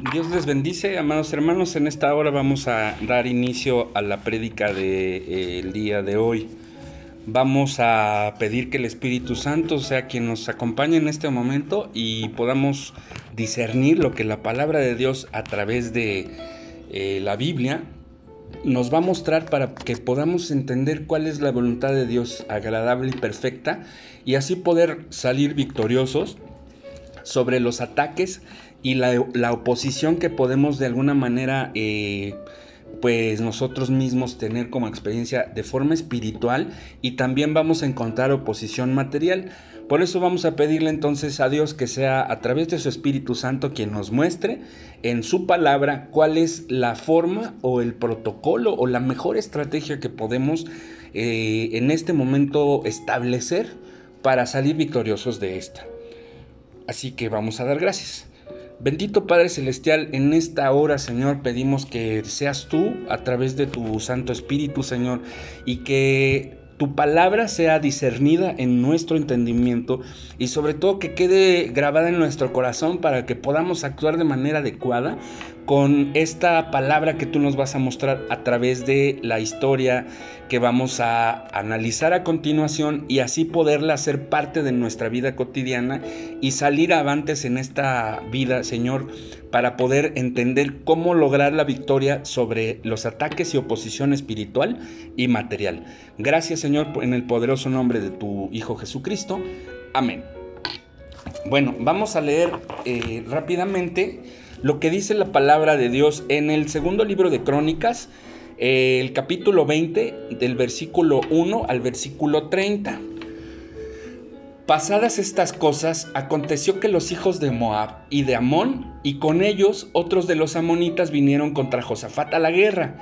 Dios les bendice, amados hermanos. En esta hora vamos a dar inicio a la prédica del de, eh, día de hoy. Vamos a pedir que el Espíritu Santo sea quien nos acompañe en este momento y podamos discernir lo que la palabra de Dios a través de eh, la Biblia nos va a mostrar para que podamos entender cuál es la voluntad de Dios agradable y perfecta y así poder salir victoriosos sobre los ataques y la, oposición que podemos de alguna manera eh, pues nosotros mismos tener como experiencia de forma espiritual y también vamos a encontrar oposición material. Por eso vamos a pedirle entonces a Dios que sea a través de su Espíritu Santo quien nos muestre en su palabra cuál es la forma o el protocolo o la mejor estrategia que podemos eh, en este momento establecer para salir victoriosos de esta. Así que vamos a dar gracias. Bendito Padre Celestial, en esta hora, Señor, pedimos que seas tú a través de tu Santo Espíritu, Señor, y que tu palabra sea discernida en nuestro entendimiento y sobre todo que quede grabada en nuestro corazón para que podamos actuar de manera adecuada con esta palabra que tú nos vas a mostrar a través de la historia que vamos a analizar a continuación y así poderla hacer parte de nuestra vida cotidiana y salir avantes en esta vida, Señor, para poder entender cómo lograr la victoria sobre los ataques y oposición espiritual y material. Gracias Señor en el poderoso nombre de tu Hijo Jesucristo. Amén. Bueno, vamos a leer eh, rápidamente lo que dice la palabra de Dios en el segundo libro de Crónicas, eh, el capítulo 20, del versículo 1 al versículo 30. Pasadas estas cosas, aconteció que los hijos de Moab y de Amón, y con ellos otros de los amonitas vinieron contra Josafat a la guerra,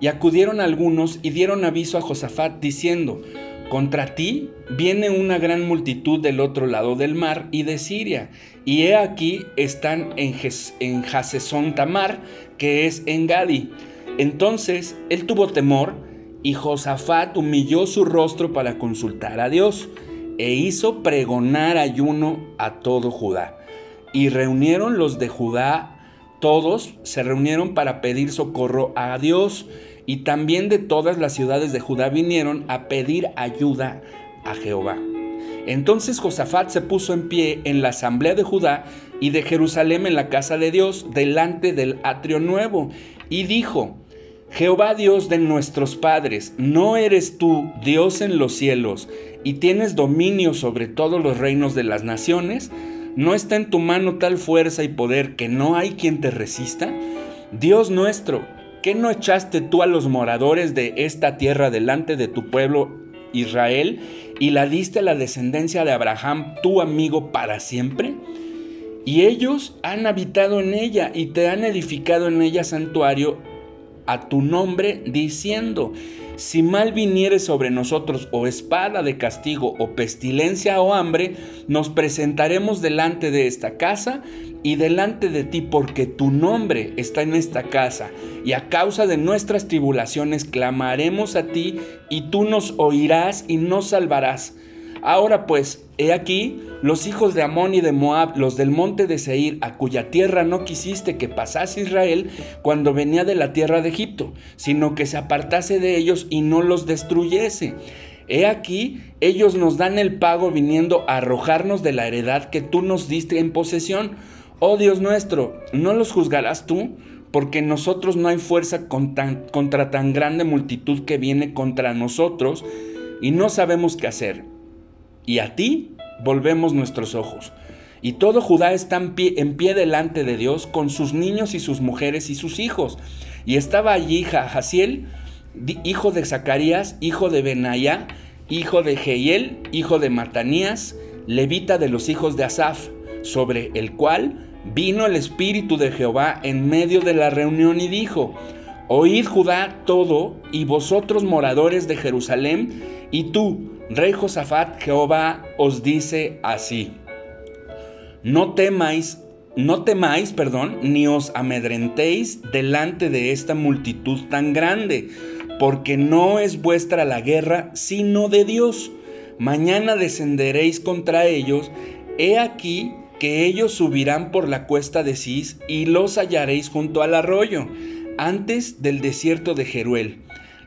y acudieron algunos y dieron aviso a Josafat diciendo, contra ti viene una gran multitud del otro lado del mar y de Siria, y he aquí están en, en Tamar, que es en Gadi. Entonces él tuvo temor, y Josafat humilló su rostro para consultar a Dios e hizo pregonar ayuno a todo Judá. Y reunieron los de Judá, todos se reunieron para pedir socorro a Dios, y también de todas las ciudades de Judá vinieron a pedir ayuda a Jehová. Entonces Josafat se puso en pie en la asamblea de Judá y de Jerusalén en la casa de Dios, delante del atrio nuevo, y dijo, Jehová Dios de nuestros padres, ¿no eres tú Dios en los cielos y tienes dominio sobre todos los reinos de las naciones? ¿No está en tu mano tal fuerza y poder que no hay quien te resista? Dios nuestro, ¿qué no echaste tú a los moradores de esta tierra delante de tu pueblo Israel y la diste a la descendencia de Abraham, tu amigo, para siempre? Y ellos han habitado en ella y te han edificado en ella santuario a tu nombre, diciendo, si mal viniere sobre nosotros o espada de castigo o pestilencia o hambre, nos presentaremos delante de esta casa y delante de ti porque tu nombre está en esta casa y a causa de nuestras tribulaciones clamaremos a ti y tú nos oirás y nos salvarás. Ahora pues, he aquí, los hijos de Amón y de Moab, los del monte de Seir, a cuya tierra no quisiste que pasase Israel cuando venía de la tierra de Egipto, sino que se apartase de ellos y no los destruyese. He aquí, ellos nos dan el pago viniendo a arrojarnos de la heredad que tú nos diste en posesión. Oh Dios nuestro, ¿no los juzgarás tú? Porque nosotros no hay fuerza contra tan grande multitud que viene contra nosotros y no sabemos qué hacer y a ti volvemos nuestros ojos. Y todo Judá está en pie, delante de Dios con sus niños y sus mujeres y sus hijos. Y estaba allí Jahaziel, hijo de Zacarías, hijo de Benaya, hijo de Jehiel, hijo de Matanías, levita de los hijos de Asaf, sobre el cual vino el Espíritu de Jehová en medio de la reunión y dijo, Oíd Judá todo, y vosotros moradores de Jerusalén, y tú, Rey Josafat, Jehová os dice así: No temáis, no temáis, perdón, ni os amedrentéis delante de esta multitud tan grande, porque no es vuestra la guerra, sino de Dios. Mañana descenderéis contra ellos. He aquí que ellos subirán por la cuesta de Cis y los hallaréis junto al arroyo, antes del desierto de Jeruel.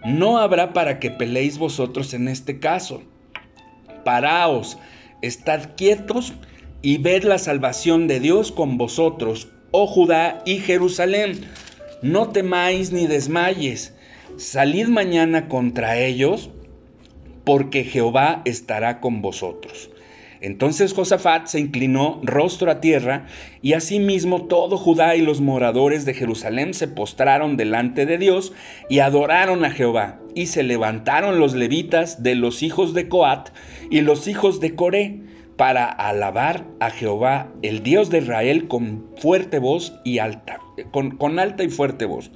No habrá para que peleéis vosotros en este caso. Paraos, estad quietos y ved la salvación de Dios con vosotros, oh Judá y Jerusalén. No temáis ni desmayes. Salid mañana contra ellos, porque Jehová estará con vosotros. Entonces Josafat se inclinó rostro a tierra, y asimismo todo Judá y los moradores de Jerusalén se postraron delante de Dios y adoraron a Jehová. Y se levantaron los levitas de los hijos de Coat y los hijos de Coré para alabar a Jehová, el Dios de Israel, con fuerte voz y alta, con, con alta y fuerte voz.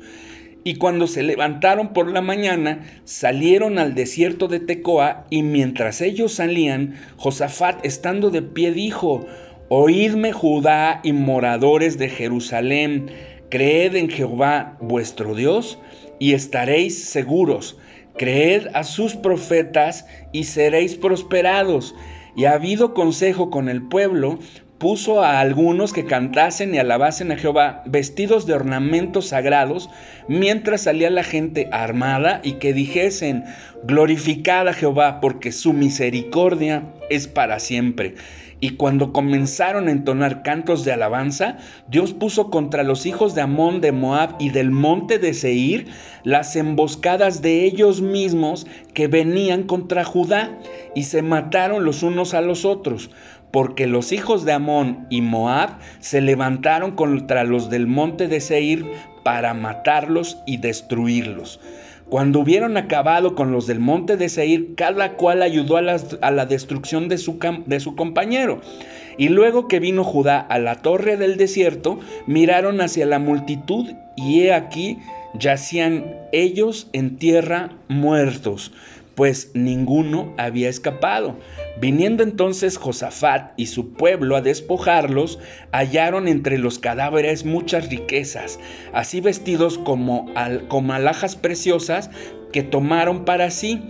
Y cuando se levantaron por la mañana, salieron al desierto de Tecoa, y mientras ellos salían, Josafat, estando de pie, dijo, Oídme Judá y moradores de Jerusalén, creed en Jehová vuestro Dios, y estaréis seguros. Creed a sus profetas y seréis prosperados. Y ha habido consejo con el pueblo, puso a algunos que cantasen y alabasen a Jehová vestidos de ornamentos sagrados, mientras salía la gente armada y que dijesen, glorificad a Jehová porque su misericordia es para siempre. Y cuando comenzaron a entonar cantos de alabanza, Dios puso contra los hijos de Amón, de Moab y del monte de Seir las emboscadas de ellos mismos que venían contra Judá, y se mataron los unos a los otros porque los hijos de Amón y Moab se levantaron contra los del monte de Seir para matarlos y destruirlos. Cuando hubieron acabado con los del monte de Seir, cada cual ayudó a la, destrucción de su, de su compañero. Y luego que vino Judá a la torre del desierto, miraron hacia la multitud y he aquí yacían ellos en tierra muertos pues ninguno había escapado. Viniendo entonces Josafat y su pueblo a despojarlos, hallaron entre los cadáveres muchas riquezas, así vestidos como, como alhajas preciosas que tomaron para sí,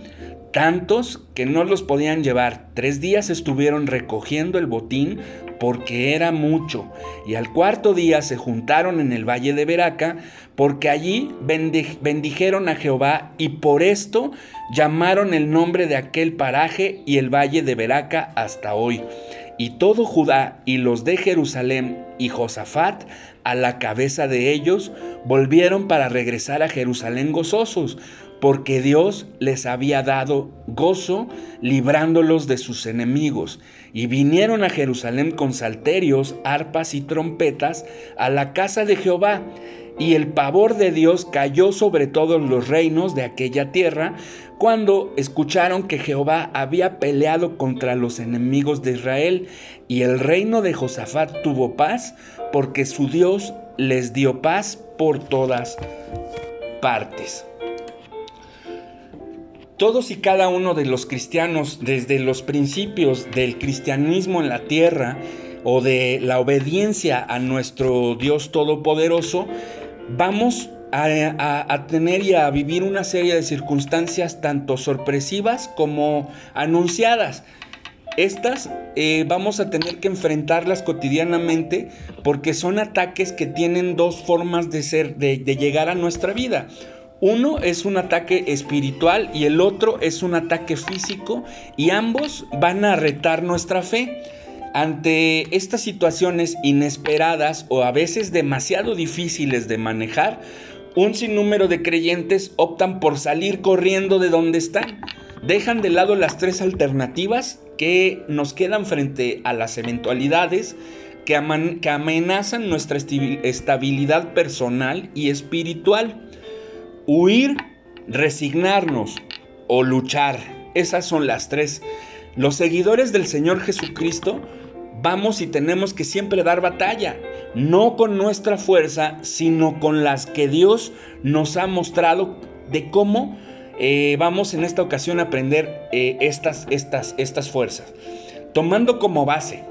tantos que no los podían llevar. Tres días estuvieron recogiendo el botín porque era mucho, y al cuarto día se juntaron en el valle de Beraca, porque allí bendijeron a Jehová, y por esto llamaron el nombre de aquel paraje y el valle de Beraca hasta hoy. Y todo Judá y los de Jerusalén y Josafat, a la cabeza de ellos, volvieron para regresar a Jerusalén gozosos, porque Dios les había dado gozo librándolos de sus enemigos. Y vinieron a Jerusalén con salterios, arpas y trompetas a la casa de Jehová. Y el pavor de Dios cayó sobre todos los reinos de aquella tierra cuando escucharon que Jehová había peleado contra los enemigos de Israel. Y el reino de Josafat tuvo paz porque su Dios les dio paz por todas partes. Todos y cada uno de los cristianos, desde los principios del cristianismo en la tierra o de la obediencia a nuestro Dios Todopoderoso, vamos a, tener y a vivir una serie de circunstancias tanto sorpresivas como anunciadas. Estas eh, vamos a tener que enfrentarlas cotidianamente porque son ataques que tienen dos formas de ser, de llegar a nuestra vida. Uno es un ataque espiritual y el otro es un ataque físico y ambos van a retar nuestra fe. Ante estas situaciones inesperadas o a veces demasiado difíciles de manejar, un sinnúmero de creyentes optan por salir corriendo de donde están. Dejan de lado las tres alternativas que nos quedan frente a las eventualidades que, amenazan nuestra estabilidad personal y espiritual huir, resignarnos o luchar. Esas son las tres. Los seguidores del Señor Jesucristo vamos y tenemos que siempre dar batalla, no con nuestra fuerza, sino con las que Dios nos ha mostrado de cómo eh, vamos en esta ocasión a aprender eh, estas, estas, estas fuerzas. Tomando como base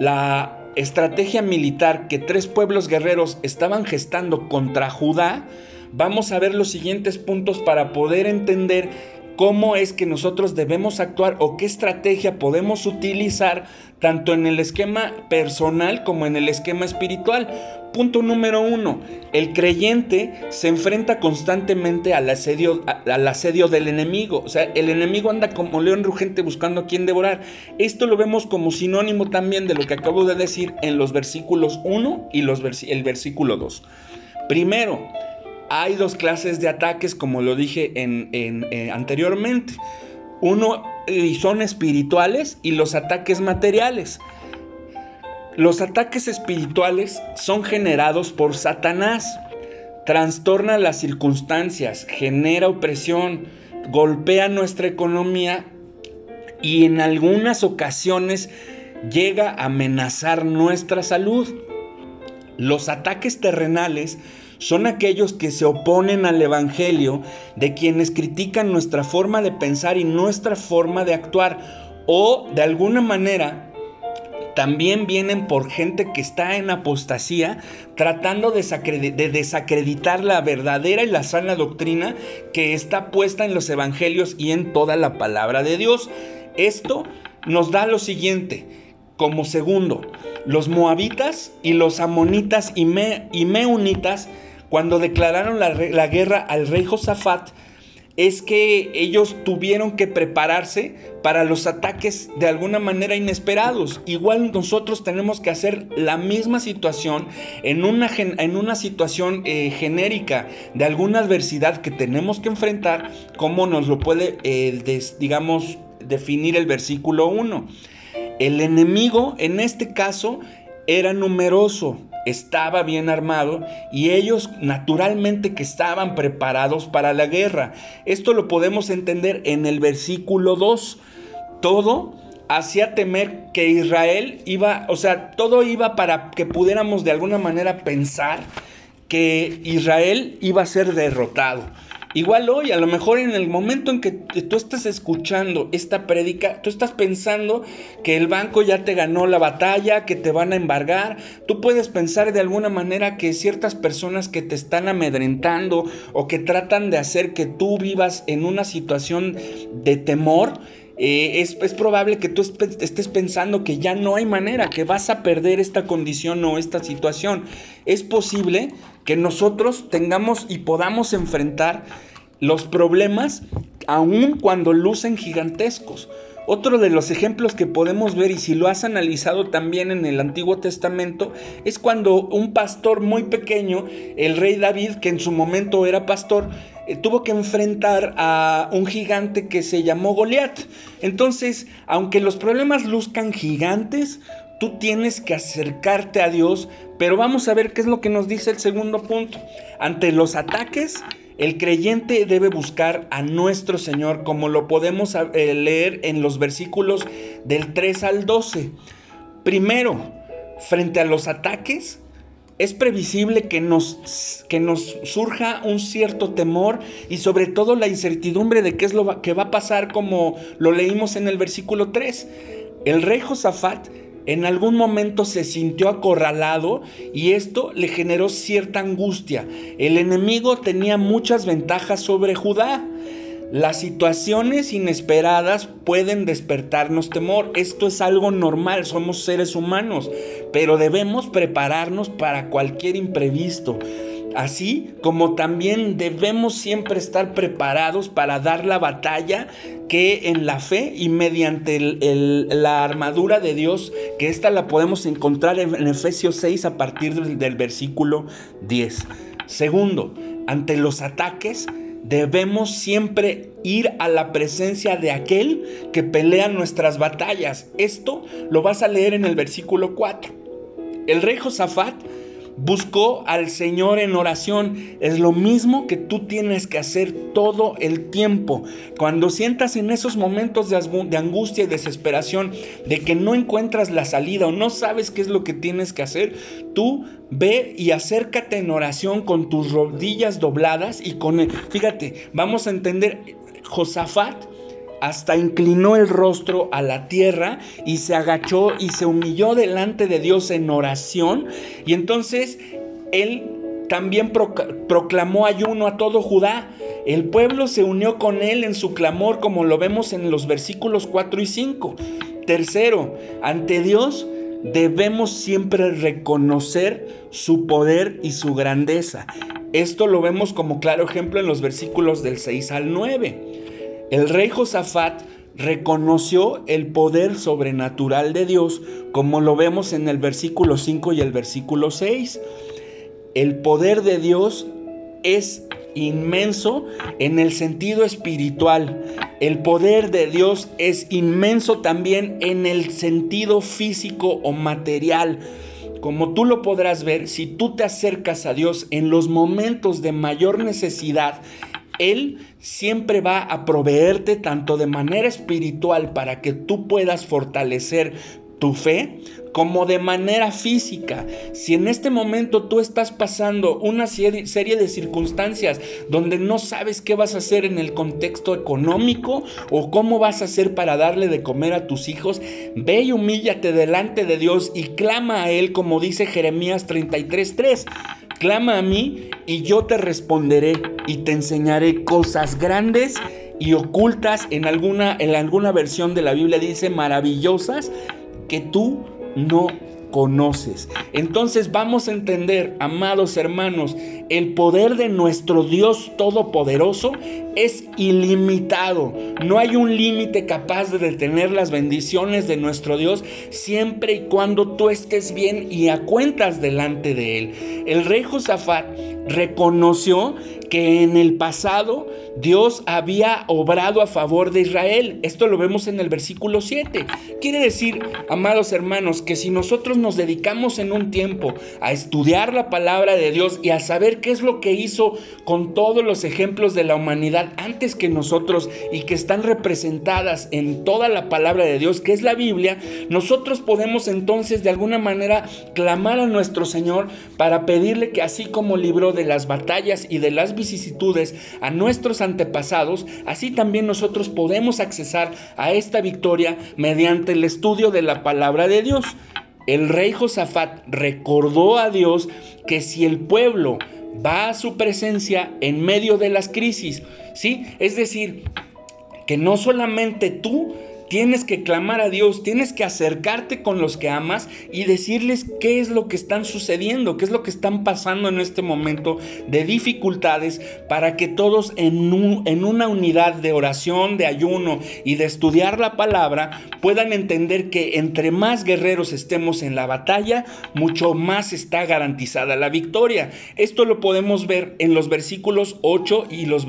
la estrategia militar que tres pueblos guerreros estaban gestando contra Judá, vamos a ver los siguientes puntos para poder entender cómo es que nosotros debemos actuar o qué estrategia podemos utilizar tanto en el esquema personal como en el esquema espiritual. Punto número uno, el creyente se enfrenta constantemente al asedio, al asedio del enemigo. O sea, el enemigo anda como león rugente buscando a quien devorar. Esto lo vemos como sinónimo también de lo que acabo de decir en los versículos 1 y los el versículo 2. Primero, hay dos clases de ataques, como lo dije eh, anteriormente. Uno son espirituales y los ataques materiales. Los ataques espirituales son generados por Satanás. Trastorna las circunstancias, genera opresión, golpea nuestra economía y en algunas ocasiones llega a amenazar nuestra salud. Los ataques terrenales son aquellos que se oponen al Evangelio, de quienes critican nuestra forma de pensar y nuestra forma de actuar, o de alguna manera también vienen por gente que está en apostasía, tratando de, desacreditar la verdadera y la sana doctrina que está puesta en los evangelios y en toda la palabra de Dios. Esto nos da lo siguiente, como segundo, los moabitas y los amonitas y, y meunitas cuando declararon la, guerra al rey Josafat, es que ellos tuvieron que prepararse para los ataques de alguna manera inesperados. Igual nosotros tenemos que hacer la misma situación en una, en una situación eh, genérica de alguna adversidad que tenemos que enfrentar, como nos lo puede, eh, digamos, definir el versículo 1. El enemigo en este caso era numeroso, estaba bien armado y ellos naturalmente que estaban preparados para la guerra. Esto lo podemos entender en el versículo 2. Todo hacía temer que Israel iba, o sea, todo iba para que pudiéramos de alguna manera pensar que Israel iba a ser derrotado. Igual hoy, a lo mejor en el momento en que tú estás escuchando esta prédica, tú estás pensando que el banco ya te ganó la batalla, que te van a embargar. Tú puedes pensar de alguna manera que ciertas personas que te están amedrentando o que tratan de hacer que tú vivas en una situación de temor, eh, es, es, probable que tú estés pensando que ya no hay manera, que vas a perder esta condición o esta situación. Es posible que nosotros tengamos y podamos enfrentar los problemas aun cuando lucen gigantescos. Otro de los ejemplos que podemos ver, y si lo has analizado también en el Antiguo Testamento, es cuando un pastor muy pequeño, el rey David, que en su momento era pastor, eh, tuvo que enfrentar a un gigante que se llamó Goliat. Entonces, aunque los problemas luzcan gigantes, tú tienes que acercarte a Dios, pero vamos a ver qué es lo que nos dice el segundo punto. Ante los ataques, el creyente debe buscar a nuestro Señor, como lo podemos eh, leer en los versículos del 3 al 12. Primero, frente a los ataques, es previsible que nos, que nos, surja un cierto temor y sobre todo la incertidumbre de qué es lo que va a pasar como lo leímos en el versículo 3. El rey Josafat en algún momento se sintió acorralado y esto le generó cierta angustia. El enemigo tenía muchas ventajas sobre Judá. Las situaciones inesperadas pueden despertarnos temor. Esto es algo normal, somos seres humanos, pero debemos prepararnos para cualquier imprevisto. Así como también debemos siempre estar preparados para dar la batalla que en la fe y mediante la armadura de Dios, que esta la podemos encontrar en, Efesios 6 a partir del, del versículo 10. Segundo, ante los ataques debemos siempre ir a la presencia de aquel que pelea nuestras batallas. Esto lo vas a leer en el versículo 4. El rey Josafat buscó al Señor en oración. Es lo mismo que tú tienes que hacer todo el tiempo. Cuando sientas en esos momentos de angustia y desesperación, de que no encuentras la salida o no sabes qué es lo que tienes que hacer, tú ve y acércate en oración con tus rodillas dobladas y con... Fíjate, vamos a entender, Josafat hasta inclinó el rostro a la tierra y se agachó y se humilló delante de Dios en oración. Y entonces él también proclamó ayuno a todo Judá. El pueblo se unió con él en su clamor, como lo vemos en los versículos 4 y 5. Tercero, ante Dios debemos siempre reconocer su poder y su grandeza. Esto lo vemos como claro ejemplo en los versículos del 6 al 9. El rey Josafat reconoció el poder sobrenatural de Dios, como lo vemos en el versículo 5 y el versículo 6. El poder de Dios es inmenso en el sentido espiritual. El poder de Dios es inmenso también en el sentido físico o material. Como tú lo podrás ver, si tú te acercas a Dios en los momentos de mayor necesidad, Él siempre va a proveerte tanto de manera espiritual para que tú puedas fortalecer tu fe como de manera física. Si en este momento tú estás pasando una serie, de circunstancias donde no sabes qué vas a hacer en el contexto económico o cómo vas a hacer para darle de comer a tus hijos, ve y humíllate delante de Dios y clama a Él como dice Jeremías 33.3. Clama a mí y yo te responderé y te enseñaré cosas grandes y ocultas en alguna, en alguna versión de la Biblia. Dice maravillosas que tú no conoces. Entonces vamos a entender, amados hermanos, el poder de nuestro Dios Todopoderoso es ilimitado. No hay un límite capaz de detener las bendiciones de nuestro Dios siempre y cuando tú estés bien y a cuentas delante de Él. El rey Josafat reconoció que en el pasado Dios había obrado a favor de Israel. Esto lo vemos en el versículo 7. Quiere decir, amados hermanos, que si nosotros nos dedicamos en un tiempo a estudiar la palabra de Dios y a saber qué es lo que hizo con todos los ejemplos de la humanidad antes que nosotros y que están representadas en toda la palabra de Dios, que es la Biblia, nosotros podemos entonces de alguna manera clamar a nuestro Señor para pedirle que así como libró de las batallas y de las vicisitudes a nuestros antepasados, así también nosotros podemos accesar a esta victoria mediante el estudio de la palabra de Dios. El rey Josafat recordó a Dios que si el pueblo va a su presencia en medio de las crisis, ¿sí? Es decir, que no solamente tú Tienes que clamar a Dios, tienes que acercarte con los que amas y decirles qué es lo que están sucediendo, qué es lo que están pasando en este momento de dificultades para que todos en, una unidad de oración, de ayuno y de estudiar la palabra puedan entender que entre más guerreros estemos en la batalla, mucho más está garantizada la victoria. Esto lo podemos ver en los versículos 8 y los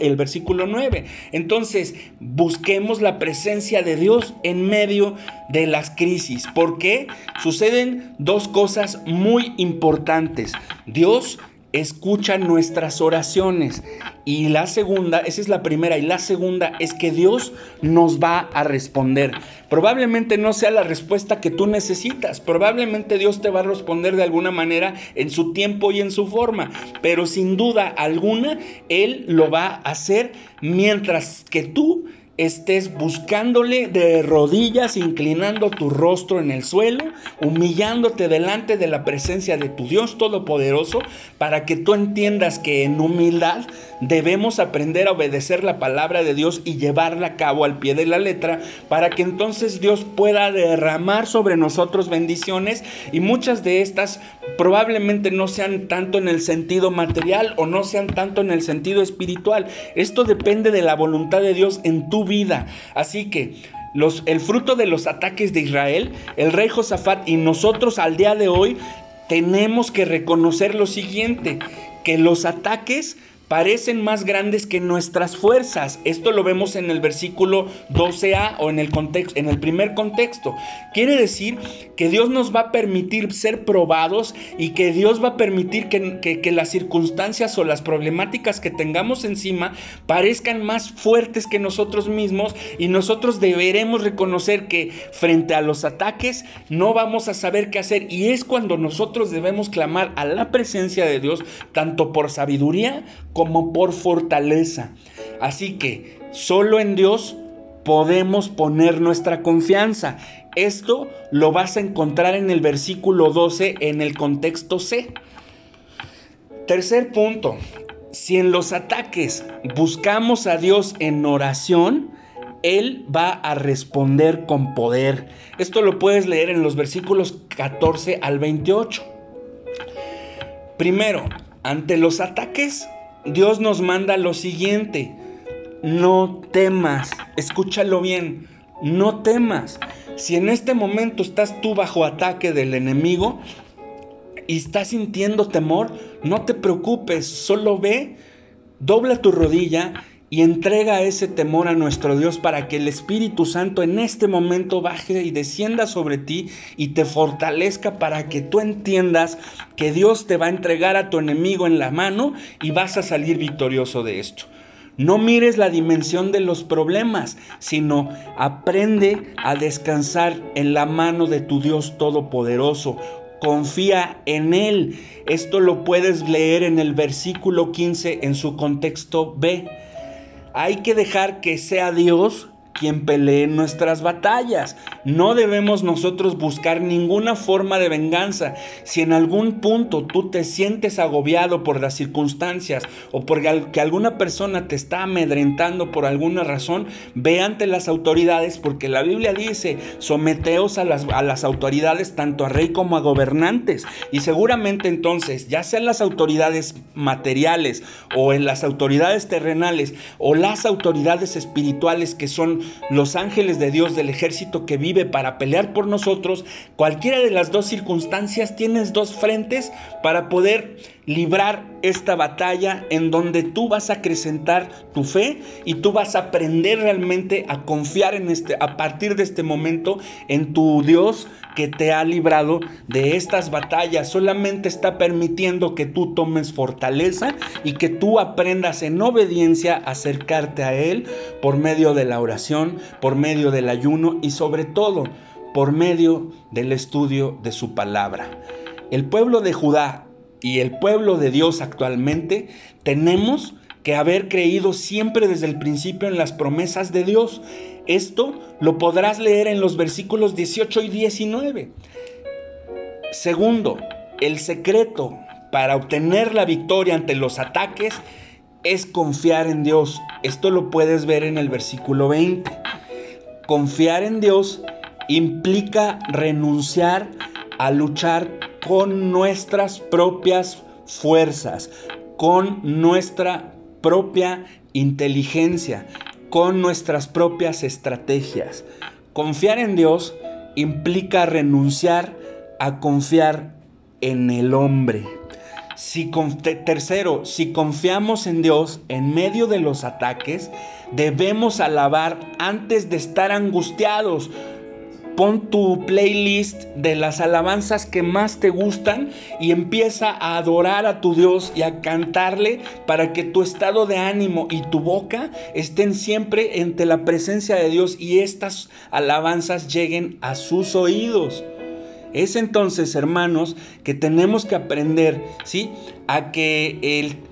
el versículo 9. Entonces, busquemos la presencia de Dios en medio de las crisis. porque Suceden dos cosas muy importantes. Dios escucha nuestras oraciones. Y la segunda, esa es la primera, y la segunda es que Dios nos va a responder. Probablemente no sea la respuesta que tú necesitas, probablemente Dios te va a responder de alguna manera en su tiempo y en su forma, pero sin duda alguna Él lo va a hacer mientras que tú estés buscándole de rodillas, inclinando tu rostro en el suelo, humillándote delante de la presencia de tu Dios Todopoderoso, para que tú entiendas que en humildad debemos aprender a obedecer la palabra de Dios y llevarla a cabo al pie de la letra, para que entonces Dios pueda derramar sobre nosotros bendiciones y muchas de estas probablemente no sean tanto en el sentido material o no sean tanto en el sentido espiritual. Esto depende de la voluntad de Dios en tu vida. Así que el fruto de los ataques de Israel, el rey Josafat y nosotros al día de hoy tenemos que reconocer lo siguiente, que los ataques parecen más grandes que nuestras fuerzas. Esto lo vemos en el versículo 12a o en el, contexto, en el primer contexto. Quiere decir que Dios nos va a permitir ser probados y que Dios va a permitir que, que las circunstancias o las problemáticas que tengamos encima parezcan más fuertes que nosotros mismos y nosotros deberemos reconocer que frente a los ataques no vamos a saber qué hacer y es cuando nosotros debemos clamar a la presencia de Dios tanto por sabiduría como por fortaleza. Así que solo en Dios podemos poner nuestra confianza. Esto lo vas a encontrar en el versículo 12 en el contexto C. Tercer punto, si en los ataques buscamos a Dios en oración, Él va a responder con poder. Esto lo puedes leer en los versículos 14 al 28. Primero, ante los ataques, Dios nos manda lo siguiente. No temas, escúchalo bien, no temas. Si en este momento estás tú bajo ataque del enemigo, y estás sintiendo temor, no te preocupes, solo ve, dobla tu rodilla y entrega ese temor a nuestro Dios para que el Espíritu Santo en este momento baje y descienda sobre ti y te fortalezca para que tú entiendas que Dios te va a entregar a tu enemigo en la mano y vas a salir victorioso de esto. No mires la dimensión de los problemas, sino aprende a descansar en la mano de tu Dios Todopoderoso confía en Él. Esto lo puedes leer en el versículo 15 en su contexto B. Hay que dejar que sea Dios quien pelee nuestras batallas. No debemos nosotros buscar ninguna forma de venganza. Si en algún punto tú te sientes agobiado por las circunstancias o porque alguna persona te está amedrentando por alguna razón, ve ante las autoridades porque la Biblia dice, someteos a las, a las autoridades tanto a rey como a gobernantes. Y seguramente entonces, ya sean las autoridades materiales o en las autoridades terrenales o las autoridades espirituales que son los ángeles de Dios del ejército que vive para pelear por nosotros, cualquiera de las dos circunstancias tienes dos frentes para poder librar esta batalla en donde tú vas a acrecentar tu fe y tú vas a aprender realmente a confiar en este a partir de este momento en tu Dios que te ha librado de estas batallas. Solamente está permitiendo que tú tomes fortaleza y que tú aprendas en obediencia a acercarte a él por medio de la oración, por medio del ayuno y sobre todo por medio del estudio de su palabra. El pueblo de Judá y el pueblo de Dios actualmente tenemos que haber creído siempre desde el principio en las promesas de Dios. Esto lo podrás leer en los versículos 18 y 19. Segundo, el secreto para obtener la victoria ante los ataques es confiar en Dios. Esto lo puedes ver en el versículo 20. Confiar en Dios implica renunciar a luchar con nuestras propias fuerzas, con nuestra propia inteligencia, con nuestras propias estrategias. Confiar en Dios implica renunciar a confiar en el hombre. Si, tercero, si confiamos en Dios en medio de los ataques, debemos alabar antes de estar angustiados pon tu playlist de las alabanzas que más te gustan y empieza a adorar a tu Dios y a cantarle para que tu estado de ánimo y tu boca estén siempre entre la presencia de Dios y estas alabanzas lleguen a sus oídos. Es entonces, hermanos, que tenemos que aprender, ¿sí? A que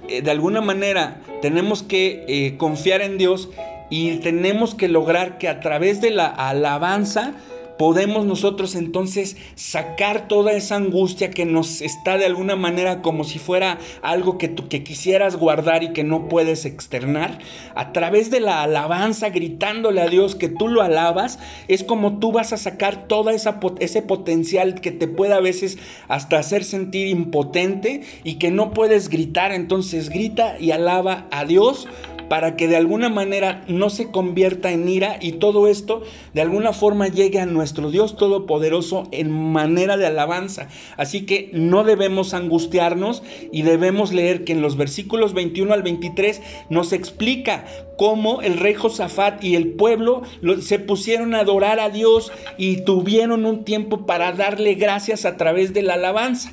eh, de alguna manera tenemos que eh, confiar en Dios y tenemos que lograr que a través de la alabanza podemos nosotros entonces sacar toda esa angustia que nos está de alguna manera como si fuera algo que tú que quisieras guardar y que no puedes externar a través de la alabanza gritándole a Dios que tú lo alabas es como tú vas a sacar esa ese potencial que te puede a veces hasta hacer sentir impotente y que no puedes gritar. Entonces grita y alaba a Dios para que de alguna manera no se convierta en ira y todo esto de alguna forma llegue a nuestro Dios Todopoderoso en manera de alabanza. Así que no debemos angustiarnos y debemos leer que en los versículos 21 al 23 nos explica cómo el rey Josafat y el pueblo se pusieron a adorar a Dios y tuvieron un tiempo para darle gracias a través de la alabanza.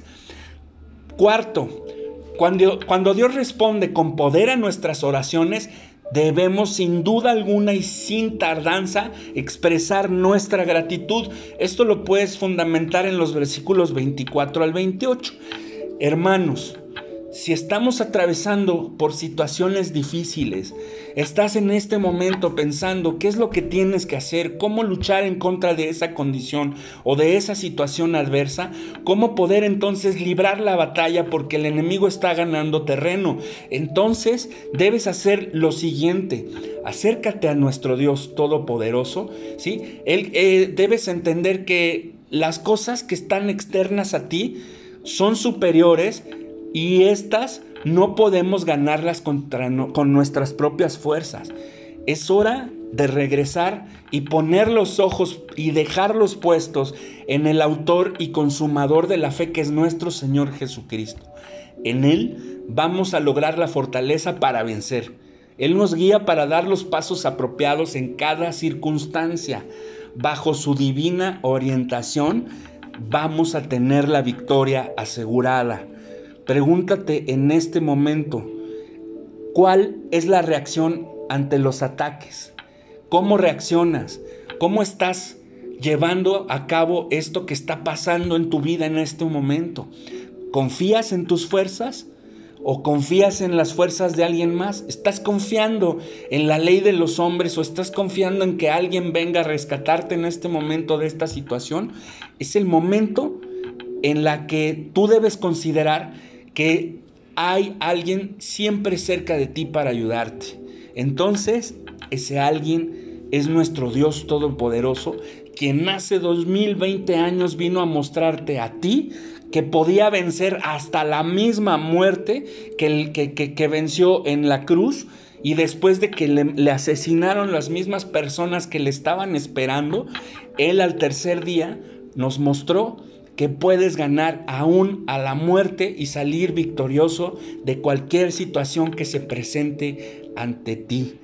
Cuarto, cuando, Dios responde con poder a nuestras oraciones, debemos sin duda alguna y sin tardanza expresar nuestra gratitud. Esto lo puedes fundamentar en los versículos 24 al 28. Hermanos, si estamos atravesando por situaciones difíciles, estás en este momento pensando qué es lo que tienes que hacer, cómo luchar en contra de esa condición o de esa situación adversa, cómo poder entonces librar la batalla porque el enemigo está ganando terreno. Entonces debes hacer lo siguiente, acércate a nuestro Dios Todopoderoso, ¿sí? Él, eh, debes entender que las cosas que están externas a ti son superiores y estas no podemos ganarlas con nuestras propias fuerzas. Es hora de regresar y poner los ojos y dejarlos puestos en el autor y consumador de la fe que es nuestro Señor Jesucristo. En Él vamos a lograr la fortaleza para vencer. Él nos guía para dar los pasos apropiados en cada circunstancia. Bajo su divina orientación vamos a tener la victoria asegurada. Pregúntate en este momento, ¿cuál es la reacción ante los ataques? ¿Cómo reaccionas? ¿Cómo estás llevando a cabo esto que está pasando en tu vida en este momento? ¿Confías en tus fuerzas? ¿O confías en las fuerzas de alguien más? ¿Estás confiando en la ley de los hombres o estás confiando en que alguien venga a rescatarte en este momento de esta situación? Es el momento en la que tú debes considerar que hay alguien siempre cerca de ti para ayudarte. Entonces, ese alguien es nuestro Dios Todopoderoso, quien hace 2020 años vino a mostrarte a ti que podía vencer hasta la misma muerte que, el, que, que, venció en la cruz y después de que le, le, asesinaron las mismas personas que le estaban esperando, él al tercer día nos mostró que puedes ganar aún a la muerte y salir victorioso de cualquier situación que se presente ante ti.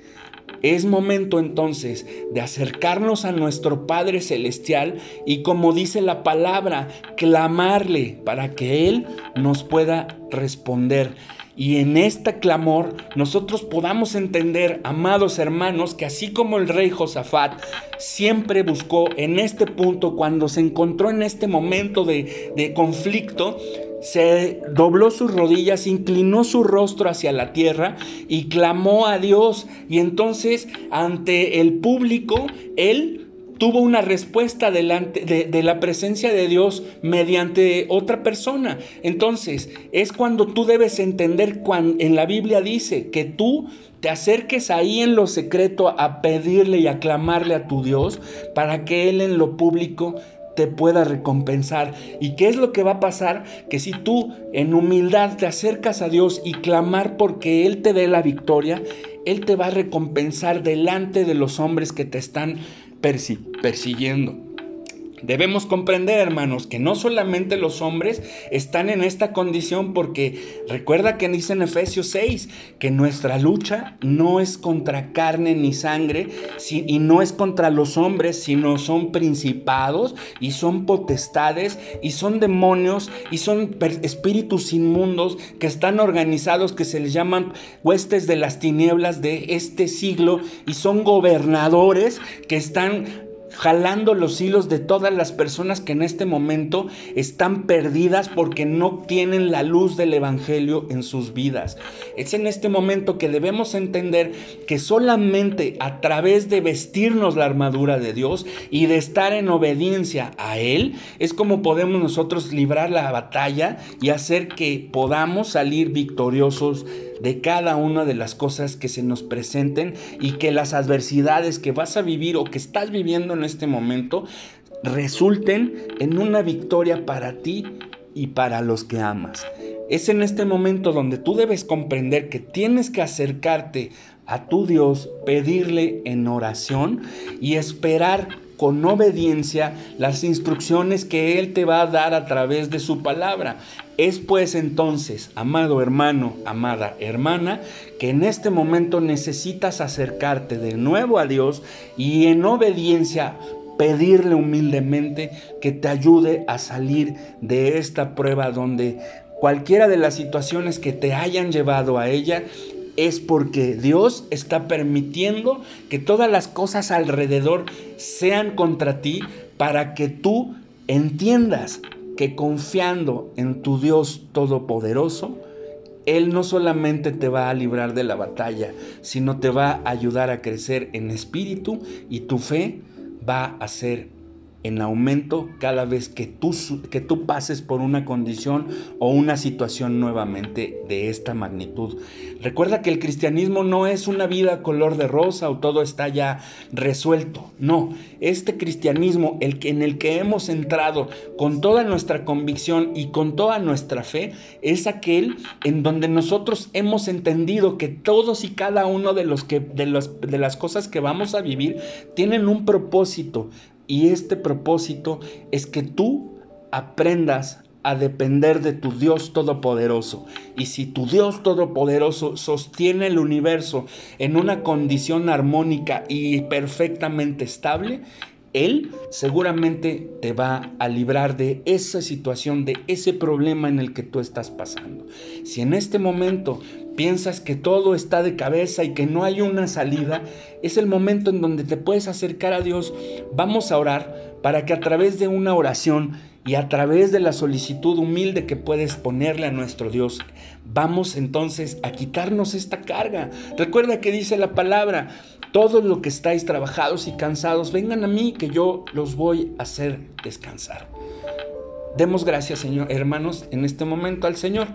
Es momento entonces de acercarnos a nuestro Padre Celestial y como dice la palabra, clamarle para que Él nos pueda responder y en este clamor nosotros podamos entender, amados hermanos, que así como el rey Josafat siempre buscó en este punto, cuando se encontró en este momento de, de conflicto, se dobló sus rodillas, inclinó su rostro hacia la tierra y clamó a Dios. Y entonces ante el público, él tuvo una respuesta delante de, la presencia de Dios mediante otra persona. Entonces, es cuando tú debes entender cuando en la Biblia dice que tú te acerques ahí en lo secreto a pedirle y a clamarle a tu Dios para que Él en lo público te pueda recompensar. ¿Y qué es lo que va a pasar? Que si tú en humildad te acercas a Dios y clamar porque Él te dé la victoria, Él te va a recompensar delante de los hombres que te están persiguiendo. Debemos comprender, hermanos, que no solamente los hombres están en esta condición porque recuerda que dice en Efesios 6 que nuestra lucha no es contra carne ni sangre y no es contra los hombres, sino son principados y son potestades y son demonios y son espíritus inmundos que están organizados, que se les llaman huestes de las tinieblas de este siglo y son gobernadores que están jalando los hilos de todas las personas que en este momento están perdidas porque no tienen la luz del Evangelio en sus vidas. Es en este momento que debemos entender que solamente a través de vestirnos la armadura de Dios y de estar en obediencia a Él es como podemos nosotros librar la batalla y hacer que podamos salir victoriosos de cada una de las cosas que se nos presenten y que las adversidades que vas a vivir o que estás viviendo en este momento resulten en una victoria para ti y para los que amas. Es en este momento donde tú debes comprender que tienes que acercarte a tu Dios, pedirle en oración y esperar con obediencia las instrucciones que Él te va a dar a través de su palabra. Es pues entonces, amado hermano, amada hermana, que en este momento necesitas acercarte de nuevo a Dios y en obediencia pedirle humildemente que te ayude a salir de esta prueba donde cualquiera de las situaciones que te hayan llevado a ella es porque Dios está permitiendo que todas las cosas alrededor sean contra ti para que tú entiendas que confiando en tu Dios Todopoderoso, Él no solamente te va a librar de la batalla, sino te va a ayudar a crecer en espíritu y tu fe va a ser en aumento cada vez que tú, que tú pases por una condición o una situación nuevamente de esta magnitud. Recuerda que el cristianismo no es una vida color de rosa o todo está ya resuelto. No, este cristianismo el que, en el que hemos entrado con toda nuestra convicción y con toda nuestra fe es aquel en donde nosotros hemos entendido que todos y cada uno de, los que, de, los, de las cosas que vamos a vivir tienen un propósito y este propósito es que tú aprendas a depender de tu Dios Todopoderoso. Y si tu Dios Todopoderoso sostiene el universo en una condición armónica y perfectamente estable, Él seguramente te va a librar de esa situación, de ese problema en el que tú estás pasando. Si en este momento piensas que todo está de cabeza y que no hay una salida, es el momento en donde te puedes acercar a Dios. Vamos a orar para que a través de una oración y a través de la solicitud humilde que puedes ponerle a nuestro Dios, vamos entonces a quitarnos esta carga. Recuerda que dice la palabra, todos los que estáis trabajados y cansados, vengan a mí que yo los voy a hacer descansar. Demos gracias, Señor, hermanos, en este momento al Señor.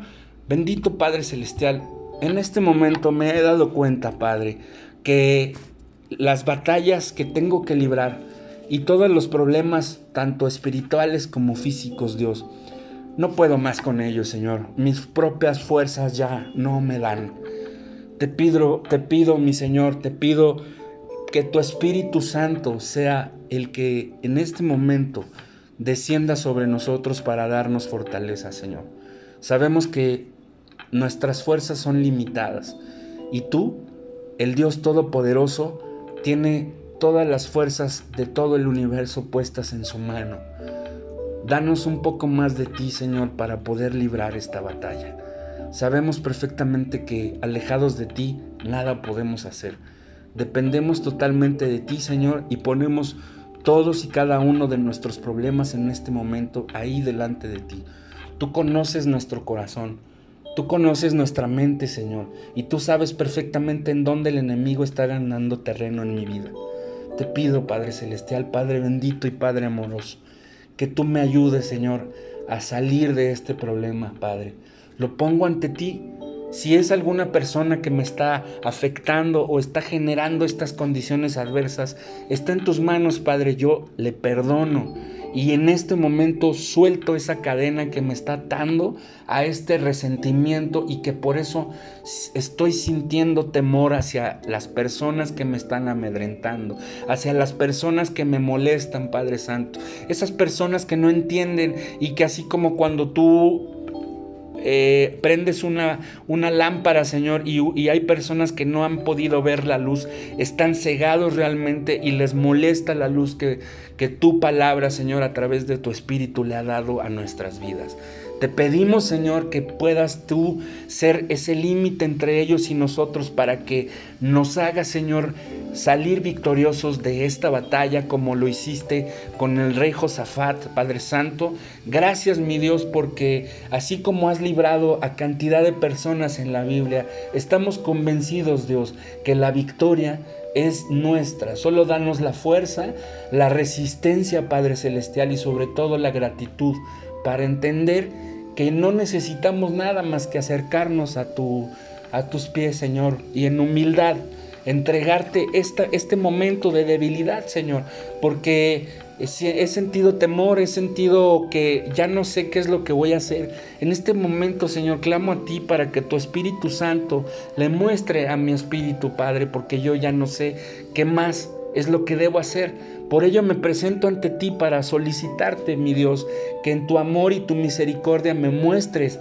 Bendito Padre Celestial, en este momento me he dado cuenta, Padre, que las batallas que tengo que librar y todos los problemas, tanto espirituales como físicos, Dios, no puedo más con ellos, Señor. Mis propias fuerzas ya no me dan. Te pido, te pido, mi Señor, te pido que tu Espíritu Santo sea el que en este momento descienda sobre nosotros para darnos fortaleza, Señor. Sabemos que nuestras fuerzas son limitadas. Y tú, el Dios Todopoderoso, tiene todas las fuerzas de todo el universo puestas en su mano. Danos un poco más de ti, Señor, para poder librar esta batalla. Sabemos perfectamente que alejados de ti nada podemos hacer. Dependemos totalmente de ti, Señor, y ponemos todos y cada uno de nuestros problemas en este momento ahí delante de ti. Tú conoces nuestro corazón. Tú conoces nuestra mente, Señor, y tú sabes perfectamente en dónde el enemigo está ganando terreno en mi vida. Te pido, Padre Celestial, Padre bendito y Padre amoroso, que tú me ayudes, Señor, a salir de este problema, Padre. Lo pongo ante ti. Si es alguna persona que me está afectando o está generando estas condiciones adversas, está en tus manos, Padre. Yo le perdono y en este momento suelto esa cadena que me está atando a este resentimiento y que por eso estoy sintiendo temor hacia las personas que me están amedrentando, hacia las personas que me molestan, Padre Santo. Esas personas que no entienden y que así como cuando tú eh, prendes una, una lámpara, Señor, y, hay personas que no han podido ver la luz, están cegados realmente y les molesta la luz que, que tu palabra, Señor, a través de tu Espíritu le ha dado a nuestras vidas. Te pedimos, Señor, que puedas tú ser ese límite entre ellos y nosotros para que nos hagas, Señor, salir victoriosos de esta batalla como lo hiciste con el rey Josafat, Padre Santo. Gracias, mi Dios, porque así como has librado a cantidad de personas en la Biblia, estamos convencidos, Dios, que la victoria es nuestra. Solo danos la fuerza, la resistencia, Padre Celestial, y sobre todo la gratitud para entender que no necesitamos nada más que acercarnos a, tu, a tus pies, Señor, y en humildad entregarte esta, este momento de debilidad, Señor, porque he, sentido temor, he sentido que ya no sé qué es lo que voy a hacer. En este momento, Señor, clamo a ti para que tu Espíritu Santo le muestre a mi espíritu, Padre, porque yo ya no sé qué más es lo que debo hacer. Por ello me presento ante ti para solicitarte, mi Dios, que en tu amor y tu misericordia me muestres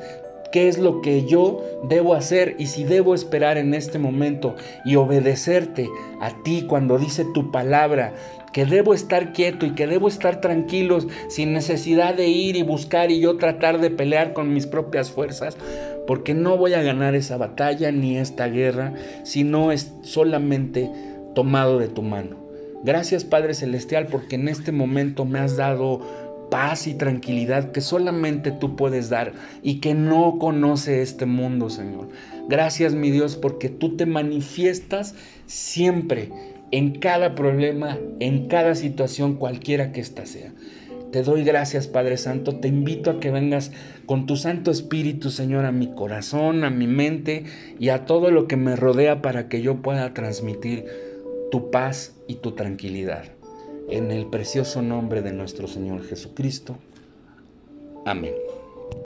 qué es lo que yo debo hacer y si debo esperar en este momento y obedecerte a ti cuando dice tu palabra, que debo estar quieto y que debo estar tranquilos sin necesidad de ir y buscar y yo tratar de pelear con mis propias fuerzas, porque no voy a ganar esa batalla ni esta guerra si no es solamente tomado de tu mano. Gracias Padre Celestial porque en este momento me has dado paz y tranquilidad que solamente tú puedes dar y que no conoce este mundo, Señor. Gracias, mi Dios, porque tú te manifiestas siempre en cada problema, en cada situación, cualquiera que ésta sea. Te doy gracias, Padre Santo. Te invito a que vengas con tu Santo Espíritu, Señor, a mi corazón, a mi mente y a todo lo que me rodea para que yo pueda transmitir tu paz y tu tranquilidad. En el precioso nombre de nuestro Señor Jesucristo. Amén.